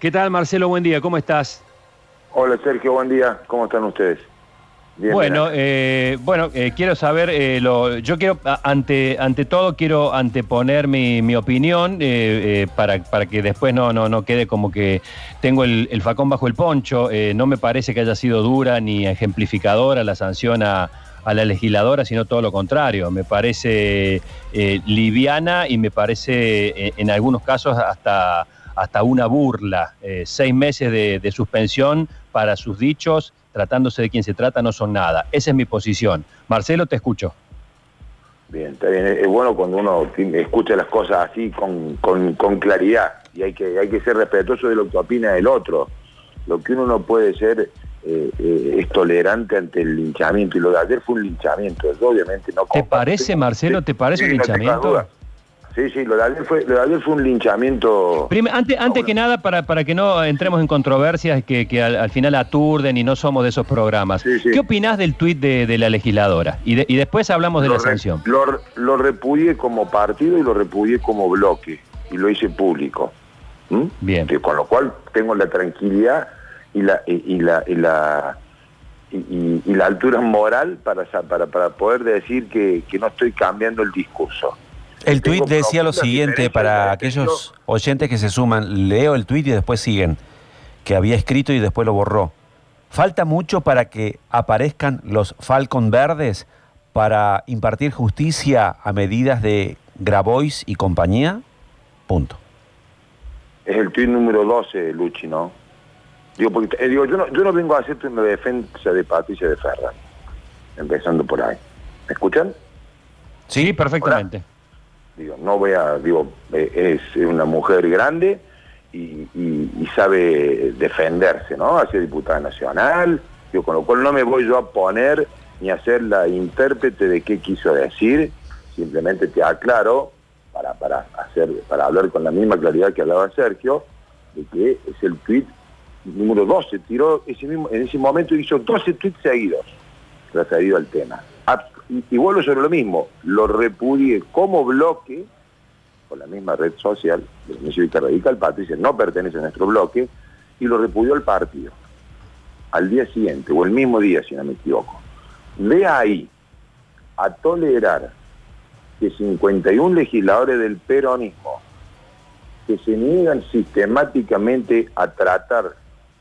¿Qué tal, Marcelo? Buen día, ¿cómo estás? Hola, Sergio, buen día. ¿Cómo están ustedes? Bien, bueno, eh, bueno eh, quiero saber, eh, lo, yo quiero, ante, ante todo, quiero anteponer mi, mi opinión para, para que después no, no, no quede como que tengo el, el facón bajo el poncho. no me parece que haya sido dura ni ejemplificadora la sanción a, a la legisladora, sino todo lo contrario. Me parece liviana y me parece en algunos casos hasta, hasta una burla. seis meses de, de suspensión para sus dichos tratándose de quien se trata, no son nada. Esa es mi posición. Marcelo, te escucho. Bien, está bien. Es bueno cuando uno escucha las cosas así con, con, claridad y hay que, hay que ser respetuoso de lo que opina el otro. Lo que uno no puede ser eh, eh, es tolerante ante el linchamiento y lo de ayer fue un linchamiento, obviamente no. ¿Te parece, Marcelo, te parece un linchamiento? Sí, sí, lo de ayer fue, fue un linchamiento. antes antes que nada, para, para que no entremos en controversias que, que al, final aturden y no somos de esos programas. ¿Qué opinás del tuit de, la legisladora? Y, y después hablamos de la sanción. Lo, lo, repudié como partido y lo repudié como bloque. Y lo hice público. Bien. con lo cual tengo la tranquilidad y la, y, la, y la y, la altura moral para, para, para poder decir que, que no estoy cambiando el discurso. El tuit decía lo siguiente para aquellos oyentes que se suman. Leo el tuit y después siguen. Que había escrito y después lo borró. Falta mucho para que aparezcan los Falcon Verdes para impartir justicia a medidas de Grabois y compañía. Punto. Es el tuit número 12, Luchi, ¿no? Digo, porque, eh, digo yo, no, yo no vengo a hacerte una defensa de Patricia de Ferran. Empezando por ahí. ¿Me escuchan? Sí, perfectamente. No voy a, digo, eh, es una mujer grande y, sabe defenderse, ¿no? Ha sido diputada nacional, digo, con lo cual no me voy yo a poner ni a ser la intérprete de qué quiso decir, simplemente te aclaro, para, para, hacer, para hablar con la misma claridad que hablaba Sergio, de que es el tweet número 12, tiró ese mismo, en ese momento hizo 12 tweets seguidos referido al tema y, vuelvo sobre lo mismo, lo repudié como bloque con la misma red social de la Cívica Radical, Patricia no pertenece a nuestro bloque, y lo repudió el partido. Al día siguiente, o el mismo día, si no me equivoco. De ahí a tolerar que 51 legisladores del peronismo que se niegan sistemáticamente a tratar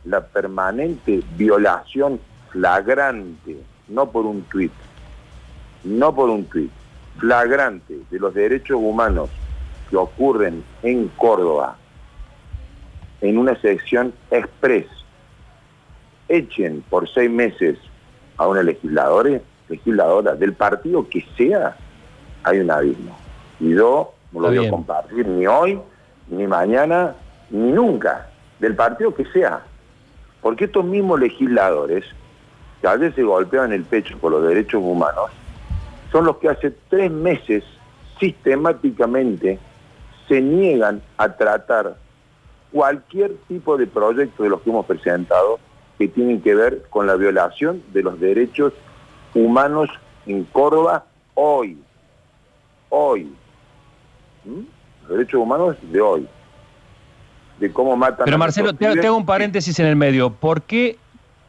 la permanente violación flagrante, no por un tuit, no por un tuit, flagrante de los derechos humanos que ocurren en Córdoba, en una sección express, echen por seis meses a una legisladora, legisladora del partido que sea, hay un abismo. Y yo no lo voy a compartir ni hoy, ni mañana, ni nunca, del partido que sea. Porque estos mismos legisladores, que a veces se golpean el pecho por los derechos humanos, son los que hace tres meses sistemáticamente se niegan a tratar cualquier tipo de proyecto de los que hemos presentado que tienen que ver con la violación de los derechos humanos en Córdoba hoy. Hoy. ¿Mm? Los derechos humanos de hoy. De cómo matan Pero Marcelo, te, hago un paréntesis en el medio. ¿Por qué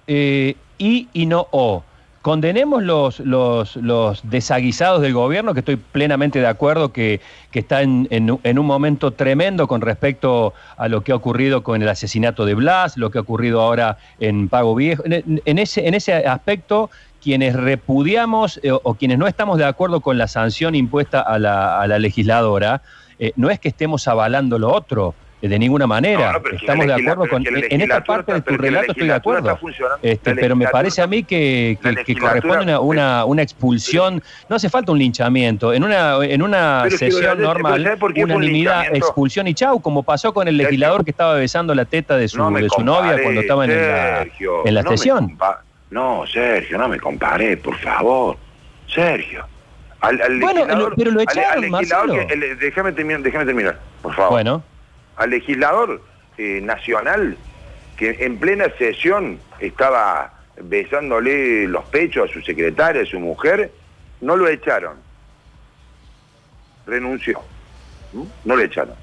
eh, I y no O? Condenemos los, los, los, desaguisados del gobierno, que estoy plenamente de acuerdo que, que está en, en, un momento tremendo con respecto a lo que ha ocurrido con el asesinato de Blas, lo que ha ocurrido ahora en Pago Viejo. En, ese, en ese aspecto, quienes repudiamos eh, o quienes no estamos de acuerdo con la sanción impuesta a la, a la legisladora, eh, no es que estemos avalando lo otro, de ninguna manera. Estamos de acuerdo con. En esta parte de tu relato estoy de acuerdo. Este, pero me parece a mí que, corresponde una, una, expulsión. No hace falta un linchamiento. En una, en una sesión normal, unanimidad, expulsión y chau, como pasó con el legislador que estaba besando la teta de su, de su novia cuando estaba en la, en la sesión. No, Sergio, no me comparé, por favor. Sergio. bueno, pero lo echaron, déjame terminar, déjame terminar, por favor. Bueno al legislador eh, nacional que en plena sesión estaba besándole los pechos a su secretaria, a su mujer, no lo echaron. Renunció. ¿Mm? No lo echaron.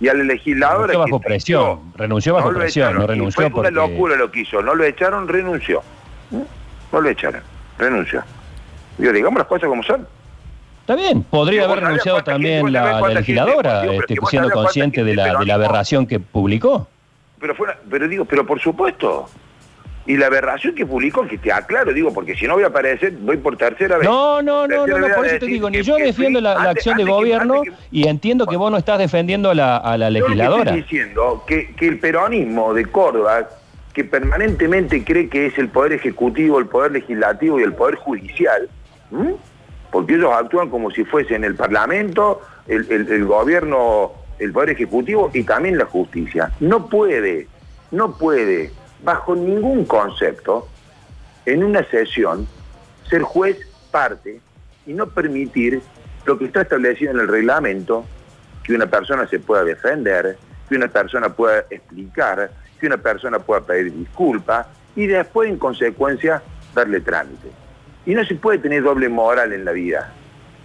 Y al legislador... Renunció bajo presión, renunció bajo presión, no renunció fue una locura lo que hizo, no lo echaron, renunció. No lo echaron, renunció. Yo digamos las cosas como son. Está bien, podría haber renunciado también la, legisladora, este, siendo consciente de la, de la aberración que publicó. Pero, fue pero digo, pero por supuesto, y la aberración que publicó, que te aclaro, digo, porque si no voy a aparecer, voy por tercera vez. No, no, no, no, por eso te digo, ni yo defiendo la, acción de gobierno y entiendo que vos no estás defendiendo a la, a la legisladora. Yo estoy diciendo que, que el peronismo de Córdoba, que permanentemente cree que es el poder ejecutivo, el poder legislativo y el poder judicial, porque ellos actúan como si fuesen el Parlamento, el, gobierno, el Poder Ejecutivo y también la justicia. No puede, no puede, bajo ningún concepto, en una sesión, ser juez parte y no permitir lo que está establecido en el reglamento, que una persona se pueda defender, que una persona pueda explicar, que una persona pueda pedir disculpas y después, en consecuencia, darle trámite. Y no se puede tener doble moral en la vida.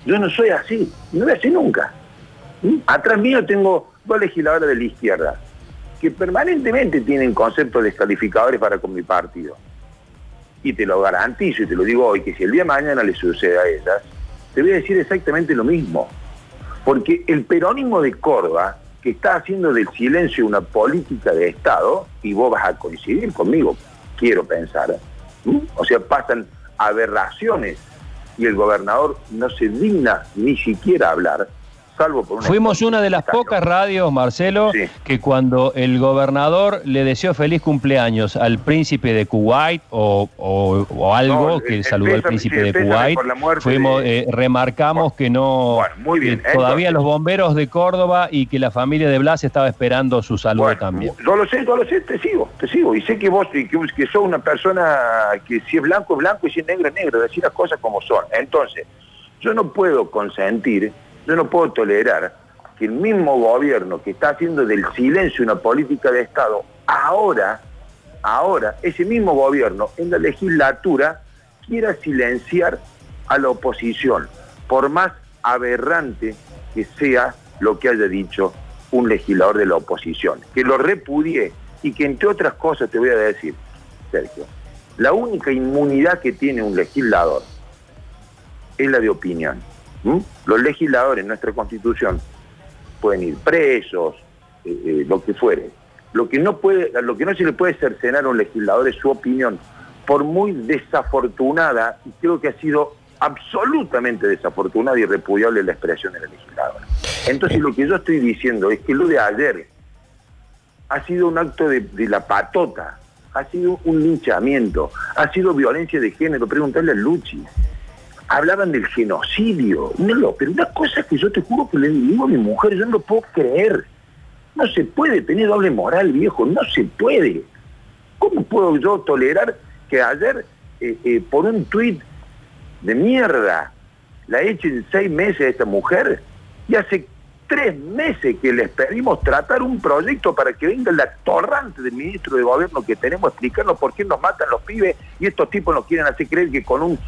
Yo no soy así, no voy así nunca. ¿Mm? Atrás mío tengo dos legisladores de la izquierda que permanentemente tienen conceptos descalificadores para con mi partido. Y te lo garantizo y te lo digo hoy, que si el día de mañana le sucede a ellas, te voy a decir exactamente lo mismo. Porque el peronismo de Córdoba, que está haciendo del silencio una política de Estado, y vos vas a coincidir conmigo, quiero pensar, o sea, pasan aberraciones. Y el gobernador no se digna ni siquiera hablar, Fuimos una de las pocas radios, Marcelo, que cuando el gobernador le deseó feliz cumpleaños al príncipe de Kuwait o, algo que saludó al príncipe de Kuwait, fuimos, eh, remarcamos que no, muy bien. todavía los bomberos de Córdoba y que la familia de Blas estaba esperando su saludo también. Yo lo sé, yo lo sé, te sigo, te sigo. Y sé que vos que, que sos una persona que si es blanco es blanco y si es negro es negro, decir las cosas como son. Entonces, yo no puedo consentir yo no puedo tolerar que el mismo gobierno que está haciendo del silencio una política de Estado, ahora, ahora, ese mismo gobierno en la legislatura quiera silenciar a la oposición, por más aberrante que sea lo que haya dicho un legislador de la oposición, que lo repudie y que entre otras cosas te voy a decir, Sergio, la única inmunidad que tiene un legislador es la de opinión. ¿Mm? Los legisladores en nuestra constitución pueden ir presos, eh, eh, lo que fuere. Lo que, no puede, lo que no se le puede cercenar a un legislador es su opinión, por muy desafortunada, y creo que ha sido absolutamente desafortunada y repudiable la expresión de la legisladora. Entonces lo que yo estoy diciendo es que lo de ayer ha sido un acto de, de la patota, ha sido un linchamiento, ha sido violencia de género, pregúntale a Luchi hablaban del genocidio. No, pero una cosa que yo te juro que le digo a mi mujer, yo no lo puedo creer. No se puede tener doble moral, viejo, no se puede. ¿Cómo puedo yo tolerar que ayer, eh, eh, por un tuit de mierda, la echen seis meses a esta mujer? Y hace tres meses que les pedimos tratar un proyecto para que venga el atorrante del ministro de gobierno que tenemos a explicarnos por qué nos matan los pibes y estos tipos nos quieren hacer creer que con un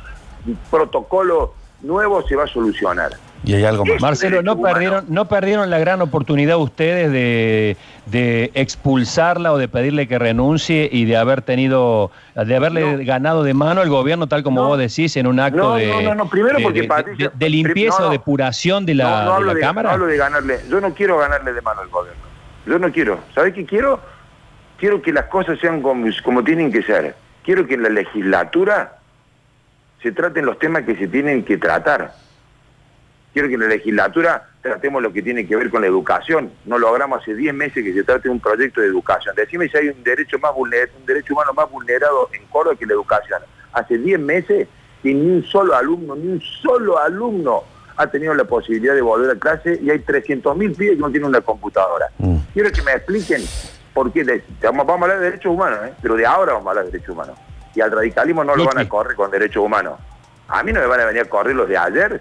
protocolo nuevo se va a solucionar. Y hay algo más. Marcelo, ¿no perdieron, ¿no perdieron la gran oportunidad ustedes de, de, expulsarla o de pedirle que renuncie y de haber tenido, de haberle ganado de mano al gobierno, tal como vos decís, en un acto de, primero porque de, limpieza o depuración de la, de la Cámara? No hablo de ganarle, yo no quiero ganarle de mano al gobierno. Yo no quiero. ¿Sabés qué quiero? Quiero que las cosas sean como, como tienen que ser. Quiero que la legislatura se traten los temas que se tienen que tratar. Quiero que en la legislatura tratemos lo que tiene que ver con la educación. No logramos hace 10 meses que se trate un proyecto de educación. Decime si hay un derecho, más un derecho humano más vulnerado en Córdoba que la educación. Hace 10 meses que ni un solo alumno, ni un solo alumno ha tenido la posibilidad de volver a clase y hay 300.000 pibes que no tienen una computadora. Mm. Quiero que me expliquen por qué. Vamos, a hablar de derechos humanos, ¿eh? pero de ahora vamos a hablar de derechos humanos y al radicalismo no lo van a correr con derechos humanos. A mí no me van a venir a correr los de ayer.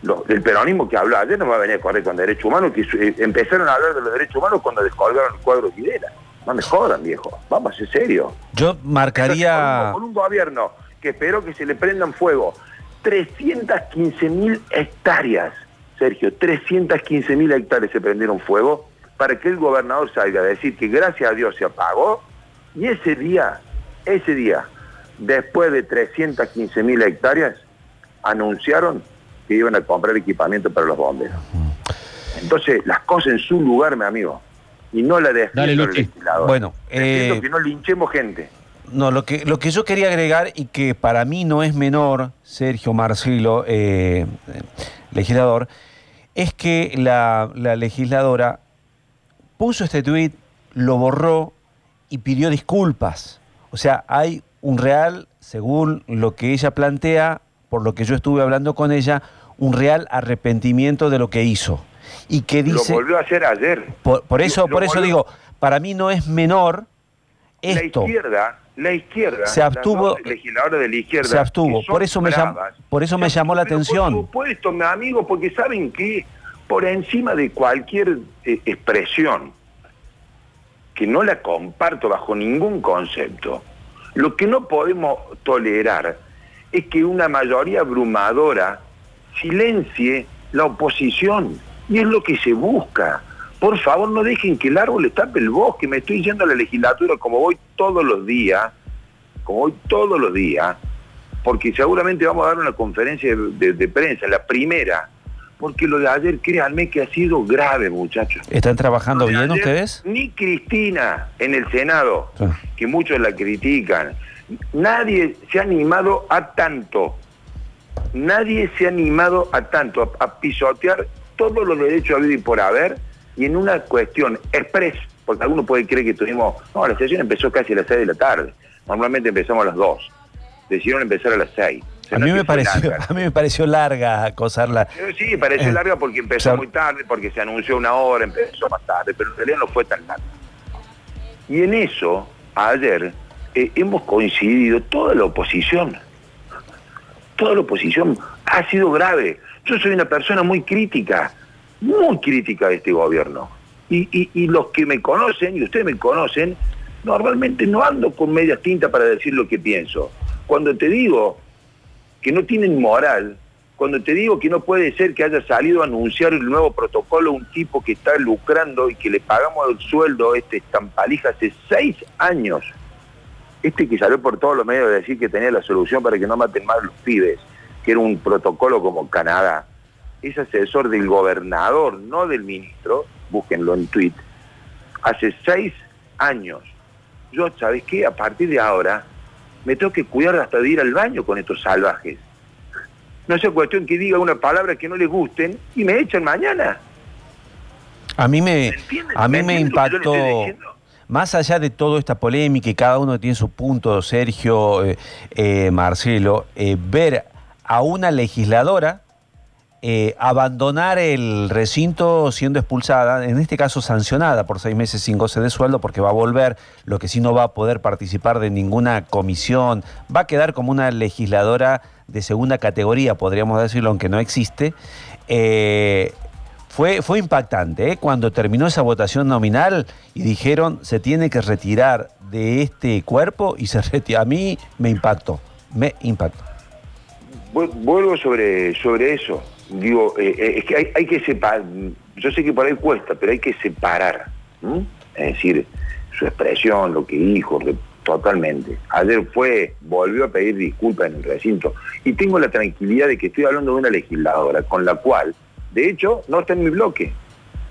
Los del peronismo que habló ayer no me van a venir a correr con derechos humanos, que eh, empezaron a hablar de los derechos humanos cuando descolgaron el cuadro de Videla. No me jodan, viejo. Vamos a ser serio. Yo marcaría... con, un, gobierno que espero que se le prendan fuego 315 mil hectáreas Sergio, 315 mil hectáreas se prendieron fuego para que el gobernador salga a decir que gracias a Dios se apagó y ese día, ese día, después de 315 mil hectáreas, anunciaron que iban a comprar equipamiento para los bomberos. Entonces, las cosas en su lugar, mi amigo, y no la de Dale, Bueno, eh, que no linchemos gente. No, lo que, lo que yo quería agregar y que para mí no es menor, Sergio Marcelo, eh, legislador, es que la, la legisladora puso este tuit, lo borró y pidió disculpas. O sea, hay un real, según lo que ella plantea, por lo que yo estuve hablando con ella, un real arrepentimiento de lo que hizo. Y que dice... Lo volvió a hacer ayer. Por, eso, por eso digo, para mí no es menor esto. La izquierda, la izquierda, se abstuvo, legisladora de la izquierda, se abstuvo. Por eso me llamó, por eso me llamó la atención. Por supuesto, mi amigo, porque saben que por encima de cualquier eh, expresión que no la comparto bajo ningún concepto, lo que no podemos tolerar es que una mayoría abrumadora silencie la oposición. Y es lo que se busca. Por favor, no dejen que el árbol le tape el bosque. Me estoy yendo a la legislatura como voy todos los días, como voy todos los días, porque seguramente vamos a dar una conferencia de, prensa, la primera, porque lo de ayer, créanme que ha sido grave, muchachos. ¿Están trabajando bien ustedes? Ni Cristina en el Senado, que muchos la critican, nadie se ha animado a tanto, nadie se ha animado a tanto, a, pisotear todos los derechos a vida y por haber, y en una cuestión express, porque alguno puede creer que tuvimos, no, la sesión empezó casi a las 6 de la tarde, normalmente empezamos a las 2, decidieron empezar a las 6. A mí, me pareció, a mí me pareció larga acosarla. Sí, pareció eh, larga porque empezó muy tarde, porque se anunció una hora, empezó más tarde, pero en realidad no fue tan larga. Y en eso, ayer, eh, hemos coincidido toda la oposición. Toda la oposición ha sido grave. Yo soy una persona muy crítica, muy crítica de este gobierno. Y, los que me conocen, y ustedes me conocen, normalmente no ando con medias tintas para decir lo que pienso. Cuando te digo que no tienen moral, cuando te digo que no puede ser que haya salido a anunciar el nuevo protocolo un tipo que está lucrando y que le pagamos el sueldo a este estampalija hace seis años, este que salió por todos los medios de decir que tenía la solución para que no maten más los pibes, que era un protocolo como Canadá, es asesor del gobernador, no del ministro, búsquenlo en tweet, hace seis años. Yo, ¿sabes qué? A partir de ahora me tengo que cuidar hasta de ir al baño con estos salvajes. No sea cuestión que diga una palabra que no les gusten y me echan mañana. A mí me, a mí me impactó más allá de toda esta polémica y cada uno tiene su punto, Sergio, eh, eh, Marcelo, eh, ver a una legisladora abandonar el recinto siendo expulsada, en este caso sancionada por seis meses sin goce de sueldo porque va a volver, lo que sí no va a poder participar de ninguna comisión, va a quedar como una legisladora de segunda categoría, podríamos decirlo, aunque no existe. Fue, fue impactante ¿eh? cuando terminó esa votación nominal y dijeron se tiene que retirar de este cuerpo y se. A mí me impactó, me impactó. Vuelvo sobre, sobre eso. Digo, eh, eh, es que hay, que separar, yo sé que por ahí cuesta, pero hay que separar. Es decir, su expresión, lo que dijo, totalmente. Ayer fue, volvió a pedir disculpas en el recinto. Y tengo la tranquilidad de que estoy hablando de una legisladora con la cual de hecho, no está en mi bloque.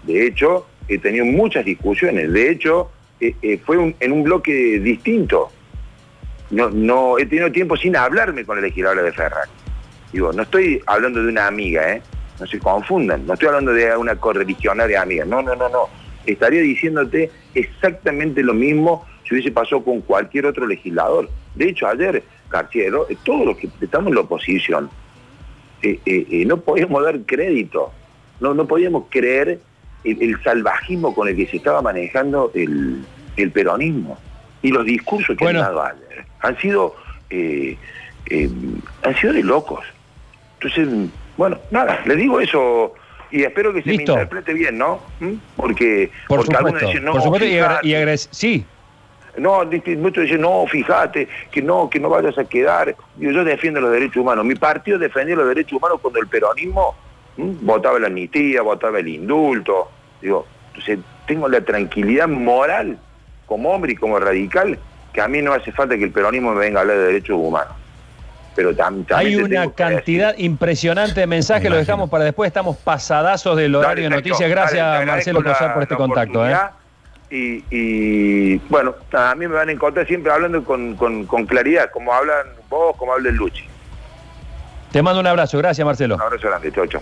De hecho, he tenido muchas discusiones. De hecho, eh, fue en un bloque distinto. No, no, he tenido tiempo sin hablarme con la legisladora de Ferran. Digo, no estoy hablando de una amiga, ¿eh? No se confundan. No estoy hablando de una correligionaria amiga. No, no, no, no. Estaría diciéndote exactamente lo mismo si hubiese pasado con cualquier otro legislador. De hecho, ayer, Carciero, todos los que estamos en la oposición, eh, eh, eh, no podíamos dar crédito, no, no podíamos creer el, salvajismo con el que se estaba manejando el, peronismo y los discursos que han dado ayer han sido han sido de locos. Entonces, bueno, nada, le digo eso y espero que se me interprete bien, ¿no? ¿Mm? Porque, porque algunos dicen, no, por y, y sí, no, muchos dicen, no, fíjate, que no, que no vayas a quedar. Yo, yo defiendo los derechos humanos. Mi partido defendió los derechos humanos cuando el peronismo votaba la amnistía, votaba el indulto. Digo, entonces tengo la tranquilidad moral como hombre y como radical que a mí no hace falta que el peronismo me venga a hablar de derechos humanos. Pero Hay una cantidad impresionante de mensajes, lo dejamos para después, estamos pasadazos del horario de noticias. Gracias Marcelo Posar por este contacto. ¿eh? Y, bueno, a mí me van a encontrar siempre hablando con, con claridad, como hablan vos, como habla el Luchi. Te mando un abrazo, gracias Marcelo. Un abrazo grande, chau, chau.